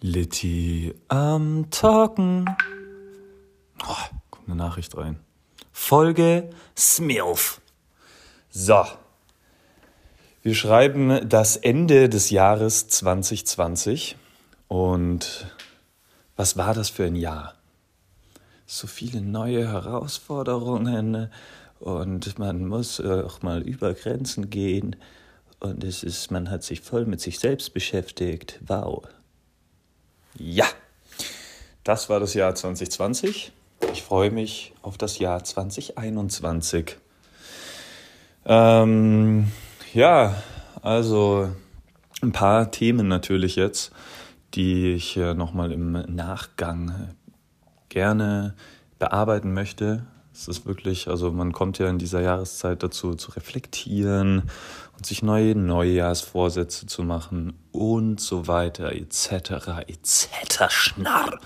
Litty am Talken. Oh, kommt eine Nachricht rein. Folge Smilf. So. Wir schreiben das Ende des Jahres 2020. Und was war das für ein Jahr? So viele neue Herausforderungen und man muss auch mal über Grenzen gehen. Und es ist, man hat sich voll mit sich selbst beschäftigt. Wow. Ja, das war das Jahr 2020. Ich freue mich auf das Jahr 2021. Ähm, ja, also ein paar Themen natürlich jetzt, die ich nochmal im Nachgang gerne bearbeiten möchte. Es ist wirklich, also man kommt ja in dieser Jahreszeit dazu, zu reflektieren und sich neue Neujahrsvorsätze zu machen und so weiter, etc., etc. Schnarr.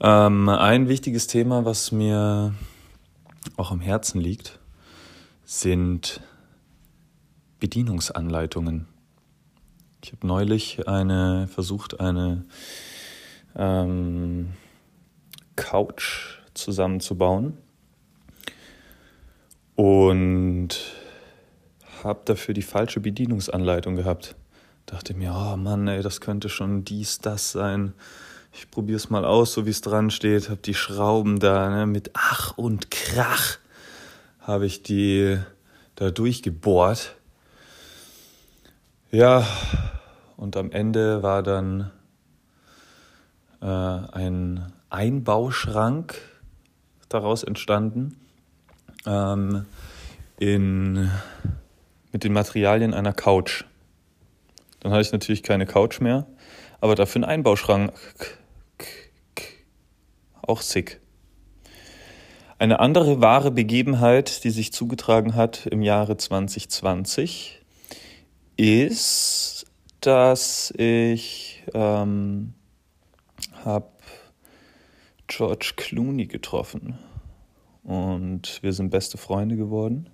Ähm, ein wichtiges Thema, was mir auch am Herzen liegt, sind Bedienungsanleitungen. Ich habe neulich eine versucht, eine ähm, Couch zusammenzubauen und habe dafür die falsche Bedienungsanleitung gehabt. Dachte mir, oh Mann, ey, das könnte schon dies, das sein. Ich probiere es mal aus, so wie es dran steht. Habe die Schrauben da ne, mit Ach und Krach habe ich die da durchgebohrt. Ja, und am Ende war dann äh, ein Einbauschrank daraus entstanden. Ähm, in, mit den Materialien einer Couch. Dann hatte ich natürlich keine Couch mehr, aber dafür einen Einbauschrank. Auch sick. Eine andere wahre Begebenheit, die sich zugetragen hat im Jahre 2020, ist, dass ich ähm, habe George Clooney getroffen und wir sind beste Freunde geworden.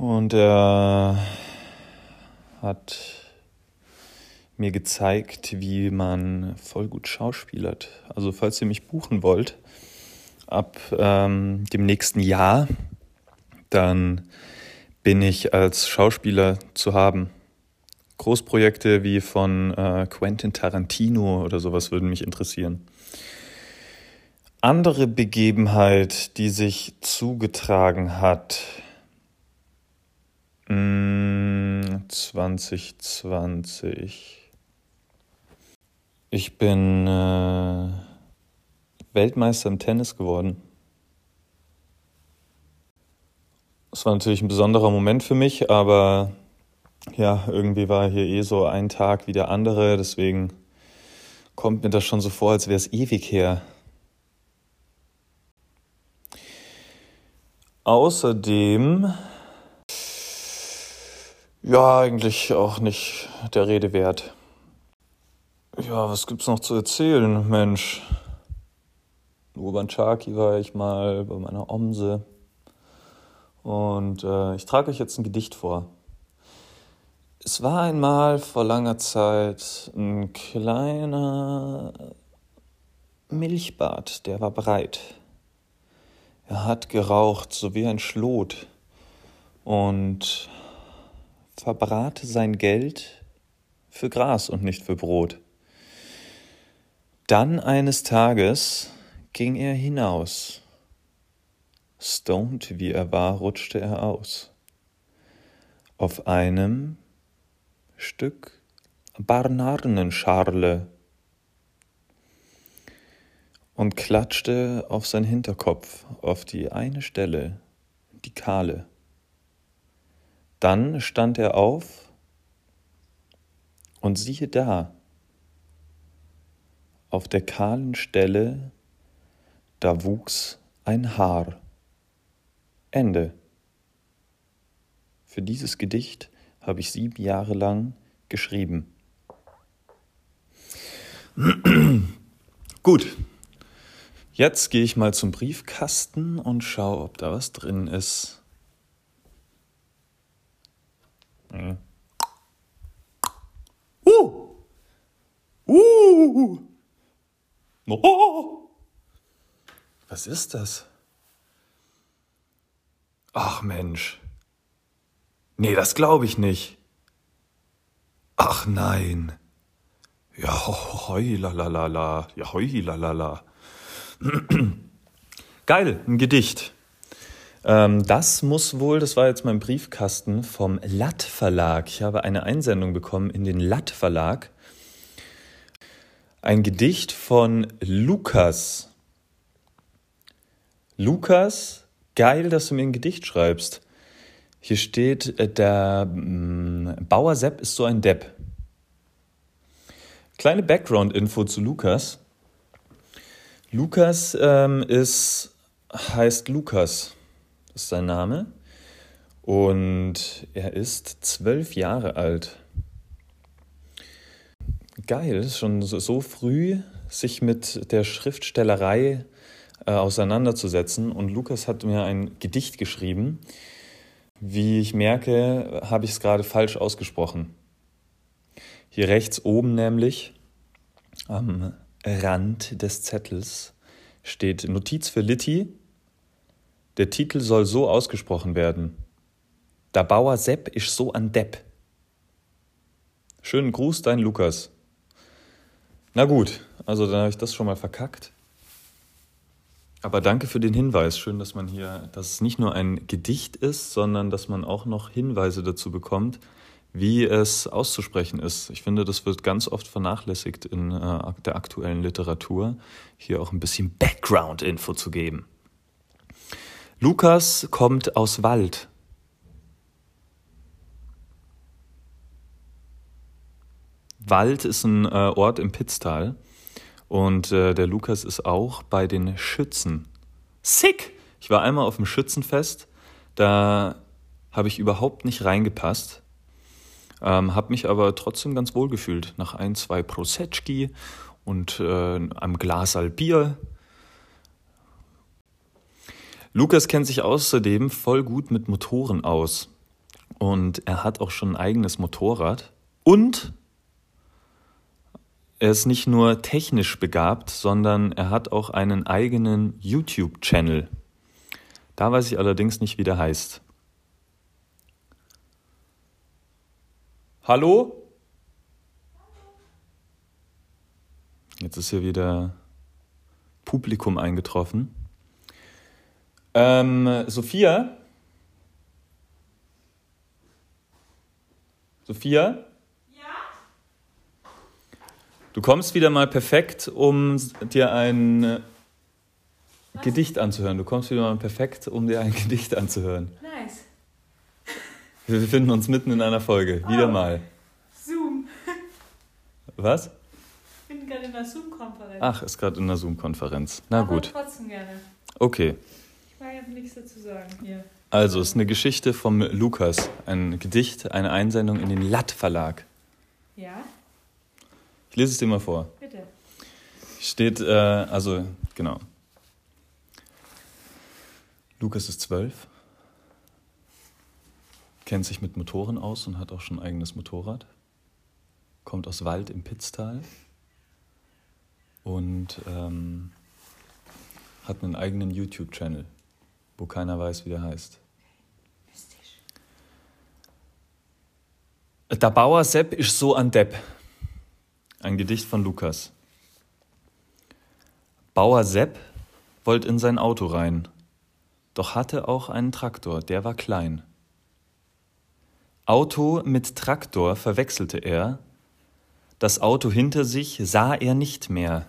Und er hat mir gezeigt, wie man voll gut schauspielert. Also falls ihr mich buchen wollt, ab ähm, dem nächsten Jahr, dann bin ich als Schauspieler zu haben. Großprojekte wie von äh, Quentin Tarantino oder sowas würden mich interessieren. Andere Begebenheit, die sich zugetragen hat, 2020. Mm, ich bin äh, Weltmeister im Tennis geworden. Es war natürlich ein besonderer Moment für mich, aber ja, irgendwie war hier eh so ein Tag wie der andere, deswegen kommt mir das schon so vor, als wäre es ewig her. Außerdem, ja, eigentlich auch nicht der Rede wert. Ja, was gibt's noch zu erzählen, Mensch? Chaki war ich mal bei meiner Omse. Und äh, ich trage euch jetzt ein Gedicht vor. Es war einmal vor langer Zeit ein kleiner Milchbart, der war breit. Er hat geraucht, so wie ein Schlot, und verbrate sein Geld für Gras und nicht für Brot. Dann eines Tages ging er hinaus. Stoned wie er war, rutschte er aus. Auf einem Stück Barnarnenscharle und klatschte auf sein Hinterkopf, auf die eine Stelle, die kahle. Dann stand er auf und siehe da, auf der kahlen Stelle da wuchs ein Haar. Ende. Für dieses Gedicht habe ich sieben Jahre lang geschrieben. Gut, jetzt gehe ich mal zum Briefkasten und schaue, ob da was drin ist. Uh, Uh. Oh. Was ist das? Ach Mensch. Nee, das glaube ich nicht. Ach nein. Ja, hoi, la. Ja, hoi, la. Geil, ein Gedicht. Ähm, das muss wohl, das war jetzt mein Briefkasten vom Latt Verlag. Ich habe eine Einsendung bekommen in den Latt Verlag. Ein Gedicht von Lukas. Lukas, geil, dass du mir ein Gedicht schreibst. Hier steht, äh, der mm, Bauer Sepp ist so ein Depp. Kleine Background-Info zu Lukas. Lukas ähm, ist, heißt Lukas, ist sein Name. Und er ist zwölf Jahre alt. Geil, schon so, so früh sich mit der Schriftstellerei äh, auseinanderzusetzen. Und Lukas hat mir ein Gedicht geschrieben. Wie ich merke, habe ich es gerade falsch ausgesprochen. Hier rechts oben nämlich am Rand des Zettels steht Notiz für Litti. Der Titel soll so ausgesprochen werden. Der Bauer Sepp ist so an Depp. Schönen Gruß, dein Lukas. Na gut, also dann habe ich das schon mal verkackt. Aber danke für den Hinweis. Schön, dass man hier, dass es nicht nur ein Gedicht ist, sondern dass man auch noch Hinweise dazu bekommt, wie es auszusprechen ist. Ich finde, das wird ganz oft vernachlässigt in äh, der aktuellen Literatur, hier auch ein bisschen Background-Info zu geben. Lukas kommt aus Wald. Wald ist ein äh, Ort im Pitztal und äh, der Lukas ist auch bei den Schützen. Sick! Ich war einmal auf dem Schützenfest, da habe ich überhaupt nicht reingepasst ähm, habe mich aber trotzdem ganz wohl gefühlt. Nach ein, zwei Prosecki und äh, einem Glas Bier. Lukas kennt sich außerdem voll gut mit Motoren aus. Und er hat auch schon ein eigenes Motorrad. Und er ist nicht nur technisch begabt, sondern er hat auch einen eigenen YouTube-Channel. Da weiß ich allerdings nicht, wie der heißt. Hallo? Jetzt ist hier wieder Publikum eingetroffen. Ähm, Sophia? Sophia? Ja? Du kommst wieder mal perfekt, um dir ein Was? Gedicht anzuhören. Du kommst wieder mal perfekt, um dir ein Gedicht anzuhören. Nice. Wir befinden uns mitten in einer Folge. Wieder oh. mal. Zoom. Was? Ich bin gerade in einer Zoom-Konferenz. Ach, ist gerade in einer Zoom-Konferenz. Na Aber gut. trotzdem gerne. Okay. Jetzt nichts dazu sagen hier. Also, es ist eine Geschichte vom Lukas. Ein Gedicht, eine Einsendung in den Latt Verlag. Ja? Ich lese es dir mal vor. Bitte. Steht, äh, also, genau. Lukas ist zwölf kennt sich mit Motoren aus und hat auch schon ein eigenes Motorrad. Kommt aus Wald im Pitztal und ähm, hat einen eigenen YouTube-Channel, wo keiner weiß, wie der heißt. Der Bauer Sepp ist so an Depp. Ein Gedicht von Lukas. Bauer Sepp wollte in sein Auto rein, doch hatte auch einen Traktor, der war klein. Auto mit Traktor verwechselte er, das Auto hinter sich sah er nicht mehr.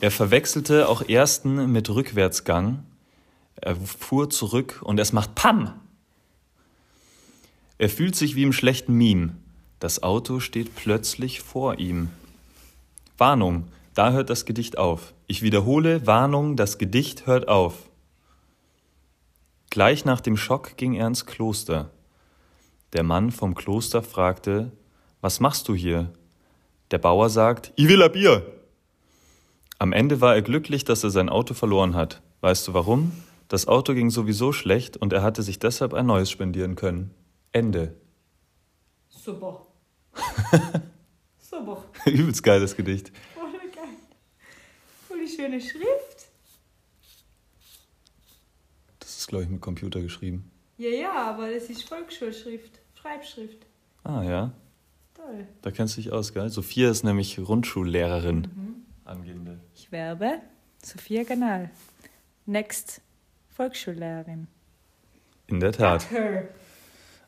Er verwechselte auch ersten mit Rückwärtsgang, er fuhr zurück und es macht Pam! Er fühlt sich wie im schlechten Meme. Das Auto steht plötzlich vor ihm. Warnung, da hört das Gedicht auf. Ich wiederhole, Warnung, das Gedicht hört auf. Gleich nach dem Schock ging er ins Kloster. Der Mann vom Kloster fragte, Was machst du hier? Der Bauer sagt, Ich will ein Bier. Am Ende war er glücklich, dass er sein Auto verloren hat. Weißt du warum? Das Auto ging sowieso schlecht und er hatte sich deshalb ein neues spendieren können. Ende. Super. Super. Übelst geiles Gedicht. Voll geil. Voll die schöne Schrift. Das ist, glaube ich, mit Computer geschrieben. Ja, ja, aber das ist Volksschulschrift. Schreibschrift. Ah, ja. Toll. Da kennst du dich aus, gell? Sophia ist nämlich Grundschullehrerin. Angehende. Ich werbe Sophia Ganal. Next Volksschullehrerin. In der Tat.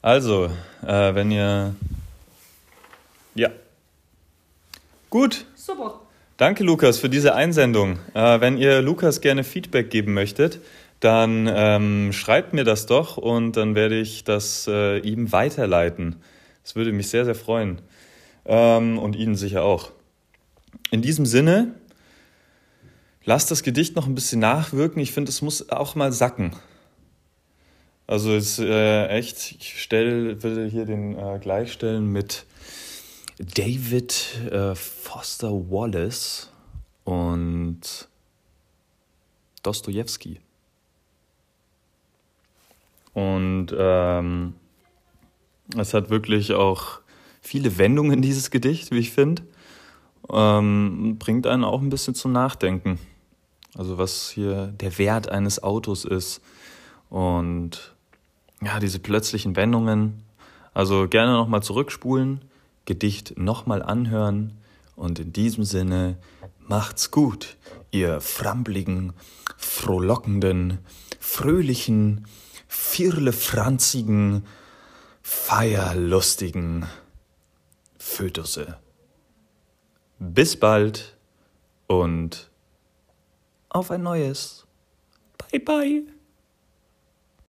Also, äh, wenn ihr. Ja. Gut. Super. Danke, Lukas, für diese Einsendung. Äh, wenn ihr Lukas gerne Feedback geben möchtet, dann ähm, schreibt mir das doch und dann werde ich das äh, ihm weiterleiten. Das würde mich sehr, sehr freuen. Ähm, und Ihnen sicher auch. In diesem Sinne, lasst das Gedicht noch ein bisschen nachwirken. Ich finde, es muss auch mal sacken. Also es ist äh, echt, ich stell, würde hier den äh, gleichstellen mit David äh, Foster Wallace und Dostoevsky. Und ähm, es hat wirklich auch viele Wendungen, dieses Gedicht, wie ich finde. Ähm, bringt einen auch ein bisschen zum Nachdenken. Also was hier der Wert eines Autos ist. Und ja, diese plötzlichen Wendungen. Also gerne nochmal zurückspulen, Gedicht nochmal anhören. Und in diesem Sinne, macht's gut, ihr frambligen, frohlockenden, fröhlichen, firlefranzigen, feierlustigen Fötusse. Bis bald und auf ein neues. Bye bye.